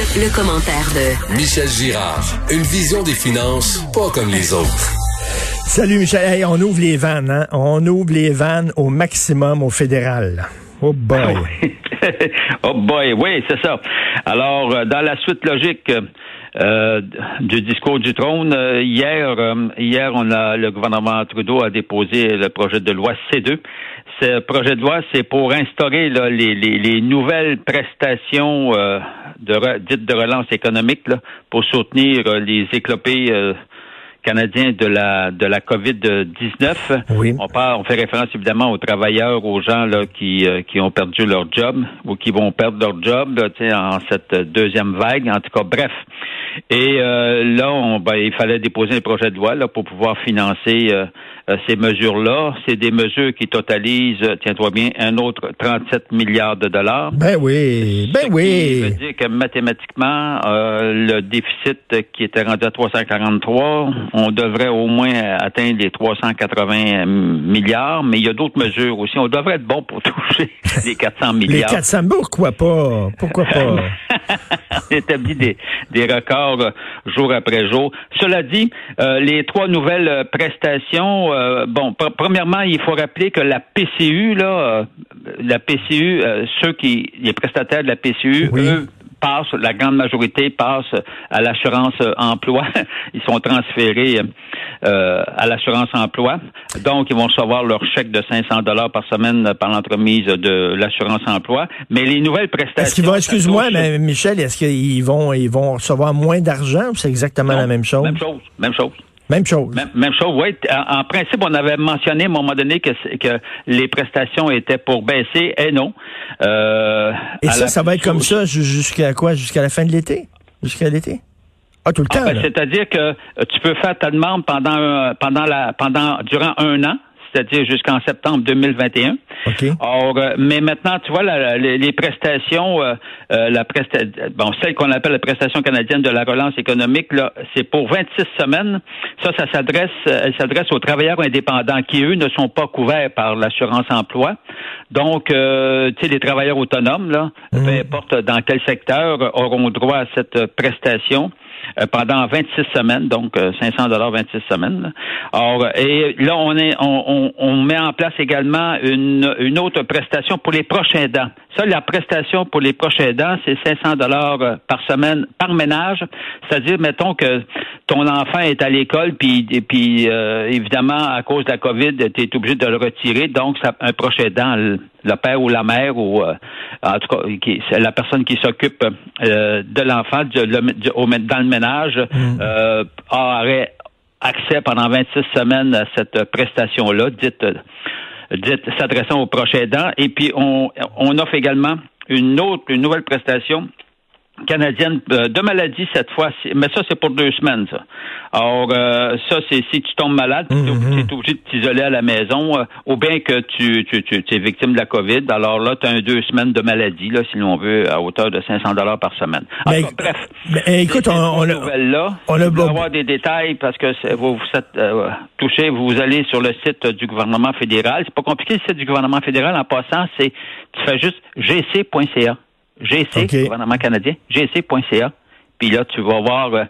Le, le commentaire de Michel Girard. Une vision des finances pas comme les autres. Salut Michel. Hey, on ouvre les vannes, hein? On ouvre les vannes au maximum au fédéral. Oh boy. oh boy, oui, c'est ça. Alors, euh, dans la suite logique euh, du discours du trône, euh, hier, hier, on a le gouvernement Trudeau a déposé le projet de loi C2. Ce projet de loi, c'est pour instaurer les, les, nouvelles prestations de, dites de relance économique là, pour soutenir les éclopés canadien de la de la COVID-19. Oui. On parle, on fait référence évidemment aux travailleurs, aux gens là qui euh, qui ont perdu leur job ou qui vont perdre leur job là, en cette deuxième vague. En tout cas, bref. Et euh, là, on, ben, il fallait déposer un projet de loi là, pour pouvoir financer euh, euh, ces mesures-là. C'est des mesures qui totalisent, tiens-toi bien, un autre 37 milliards de dollars. Ben oui, ben oui. Ça veut dire que mathématiquement, le déficit qui était rendu à 343, on devrait au moins atteindre les 380 milliards, mais il y a d'autres mesures aussi. On devrait être bon pour toucher les 400 milliards. Les 400, pourquoi pas? Pourquoi pas? on établit des, des records euh, jour après jour. Cela dit, euh, les trois nouvelles euh, prestations, bon, premièrement, il faut rappeler que la PCU, là, la PCU, ceux qui, les prestataires de la PCU, eux, passent, la grande majorité passe à l'assurance emploi. Ils sont transférés euh, à l'assurance emploi. Donc, ils vont recevoir leur chèque de 500 dollars par semaine par l'entremise de l'assurance emploi. Mais les nouvelles prestations... Est-ce qu'ils vont, excuse-moi, mais Michel, est-ce qu'ils vont, ils vont recevoir moins d'argent ou c'est exactement la même chose? Même chose, même chose. Même chose. Même, chose, oui. En, principe, on avait mentionné à un moment donné que, que les prestations étaient pour baisser, et non. Euh, et ça, ça va être comme ça jusqu'à quoi? Jusqu'à la fin de l'été? Jusqu'à l'été? Ah, tout le temps. Ben, c'est-à-dire que euh, tu peux faire ta demande pendant, pendant la, pendant, durant un an c'est-à-dire jusqu'en septembre 2021. Or, euh, mais maintenant, tu vois, les, prestations, euh, euh, la presta bon, celle qu'on appelle la prestation canadienne de la relance économique, là, c'est pour 26 semaines. Ça, ça s'adresse, elle s'adresse aux travailleurs indépendants qui, eux, ne sont pas couverts par l'assurance emploi. Donc, tu sais, les travailleurs autonomes, là, mmh. peu importe dans quel secteur, auront droit à cette prestation. Euh, pendant 26 semaines, donc 500 euh, dollars 26 semaines. Or, et là, on est, on, on, met en place également une, une autre prestation pour les prochains dents. Ça, la prestation pour les prochains dents, c'est 500 dollars euh, par semaine par ménage. C'est-à-dire, mettons que ton enfant est à l'école, puis, puis évidemment, à cause de la COVID, tu es obligé de le retirer. Donc, ça, un prochain dent, le père ou la mère ou en tout cas qui, la personne qui s'occupe de l'enfant dans le ménage mm. euh, aurait accès pendant 26 semaines à cette prestation-là, dite, s'adressant aux proches aidants. Et puis, on, on offre également une autre, une nouvelle prestation canadienne euh, de maladie cette fois, mais ça c'est pour deux semaines ça. Alors euh, ça c'est si tu tombes malade, tu es, mm-hmm. obligé de t'isoler à la maison, euh, ou bien que tu, tu, tu, es victime de la COVID. Alors là tu as un deux semaines de maladie là si l'on veut à hauteur de 500 dollars par semaine. bref. Mais, écoute, on, on, là, on a avoir des détails parce que vous vous êtes touché, vous allez sur le site du gouvernement fédéral. C'est pas compliqué le site du gouvernement fédéral en passant, c'est tu fais juste gc.ca. GC, gouvernement canadien, gc.ca. Puis là, tu vas voir euh,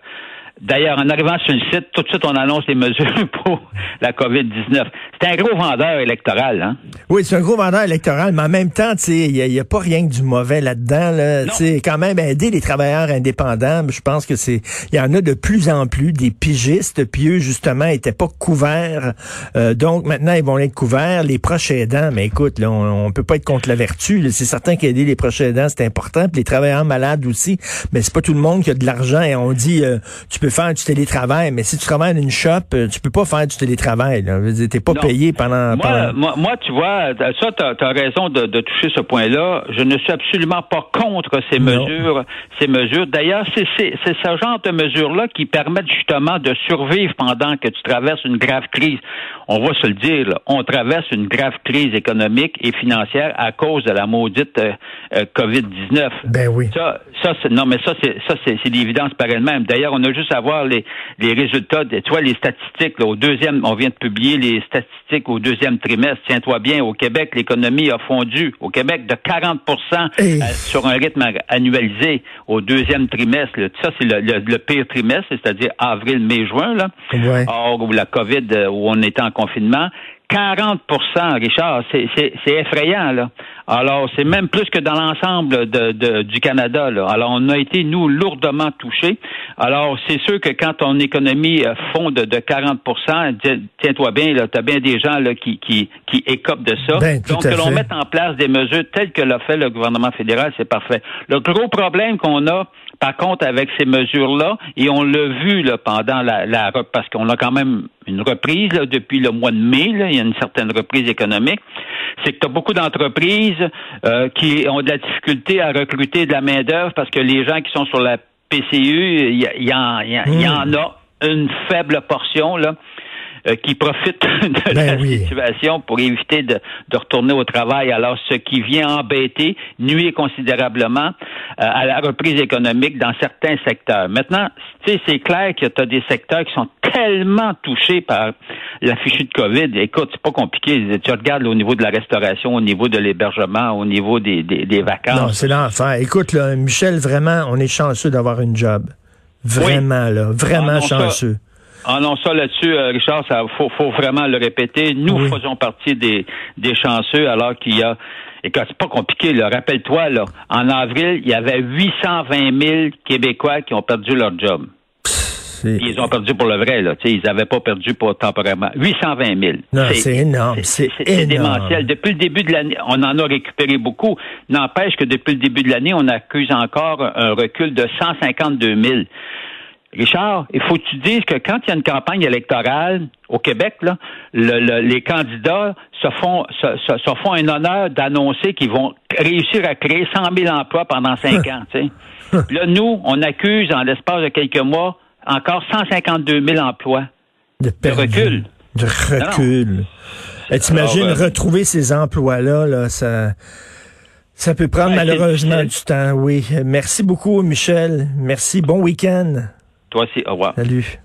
D'ailleurs, en arrivant sur le site, tout de suite, on annonce les mesures pour la COVID-19. C'est un gros vendeur électoral, hein? Oui, c'est un gros vendeur électoral, mais en même temps, il n'y a, a, pas rien que du mauvais là-dedans. Là. Quand même, aider les travailleurs indépendants, je pense que c'est. Il y en a de plus en plus des pigistes, puis eux, justement, étaient pas couverts. Euh, donc maintenant, ils vont être couverts. Les proches aidants, mais écoute, là, on, on peut pas être contre la vertu. C'est certain qu'aider les proches aidants, c'est important. Puis les travailleurs malades aussi. Mais c'est pas tout le monde qui a de l'argent. Et on dit euh, tu peux faire du télétravail, mais si tu travailles dans une shop, euh, tu peux pas faire du télétravail. Tu n'es pas payé pendant moi, Moi, tu vois, ça, tu as, raison de, toucher ce point-là. Je ne suis absolument pas contre ces mesures. Ces mesures. D'ailleurs, c'est ce genre de mesures-là qui permettent justement de survivre pendant que tu traverses une grave crise. On va se le dire, on traverse une grave crise économique et financière à cause de la maudite euh, euh, COVID-19. Ben oui. Ça, ça non, mais ça, c'est l'évidence par elle-même. D'ailleurs, on a juste à savoir les, les résultats, de, tu vois, les statistiques. Là, au deuxième, on vient de publier les statistiques au deuxième trimestre. Tiens-toi bien, au Québec, l'économie a fondu. Au Québec, de 40% euh, sur un rythme annualisé au deuxième trimestre. Ça, c'est le, pire trimestre, c'est-à-dire avril, mai, juin. Là. Or, où la COVID, euh, où on était en confinement. 40% Richard, c'est effrayant, là. Alors, c'est même plus que dans l'ensemble de, du Canada, là. Alors, on a été, nous, lourdement touchés. Alors, c'est sûr que quand ton économie euh, fond de, 40 tiens-toi bien, là, t'as bien des gens, là, qui, qui, qui écopent de ça. Ben, Donc, que l'on mette en place des mesures telles que l'a fait le gouvernement fédéral, c'est parfait. Le gros problème qu'on a, par contre, avec ces mesures-là, et on l'a vu là, pendant la, la parce qu'on a quand même une reprise là, depuis le mois de mai, là, il y a une certaine reprise économique, c'est que tu as beaucoup d'entreprises euh, qui ont de la difficulté à recruter de la main-d'œuvre parce que les gens qui sont sur la PCU, il y, en, y, y, en a une faible portion là euh, qui profitent de ben la situation pour éviter de, de, retourner au travail. Alors, ce qui vient embêter, nuit considérablement euh, à la reprise économique dans certains secteurs. Maintenant, tu sais, c'est clair que tu as des secteurs qui sont tellement touchés par la fichue de COVID. Écoute, c'est pas compliqué. Tu regardes au niveau de la restauration, au niveau de l'hébergement, au niveau des, des, des vacances. Non, c'est l'enfer. Écoute, là, Michel, vraiment, on est chanceux d'avoir une job. Vraiment, là. Vraiment ah chanceux. Ah non, ça là-dessus, euh, Richard, ça faut, faut vraiment le répéter. Nous faisons partie des, des chanceux alors qu'il y a et c'est pas compliqué, là. Rappelle-toi, là, en avril, il y avait 820 000 Québécois qui ont perdu leur job. Ils ont perdu pour le vrai, là. ils n'avaient pas perdu pour temporairement. 820 000. Non, c'est énorme. C'est démentiel. Depuis le début de l'année, on en a récupéré beaucoup. N'empêche que depuis le début de l'année, on accuse encore un recul de 152 000. Richard, il faut que tu dises que quand il y a une campagne électorale au Québec, là, les candidats se font, se, font un honneur d'annoncer qu'ils vont réussir à créer 100 000 emplois pendant cinq ans. là, nous, on accuse en l'espace de quelques mois encore 152 000 emplois de, recul. De recul. Eh, t'imagines euh, retrouver ces emplois-là, là, ça... Ça peut prendre malheureusement du temps, oui. Merci beaucoup, Michel. Merci. Bon week-end. Toi aussi, au revoir. Salut.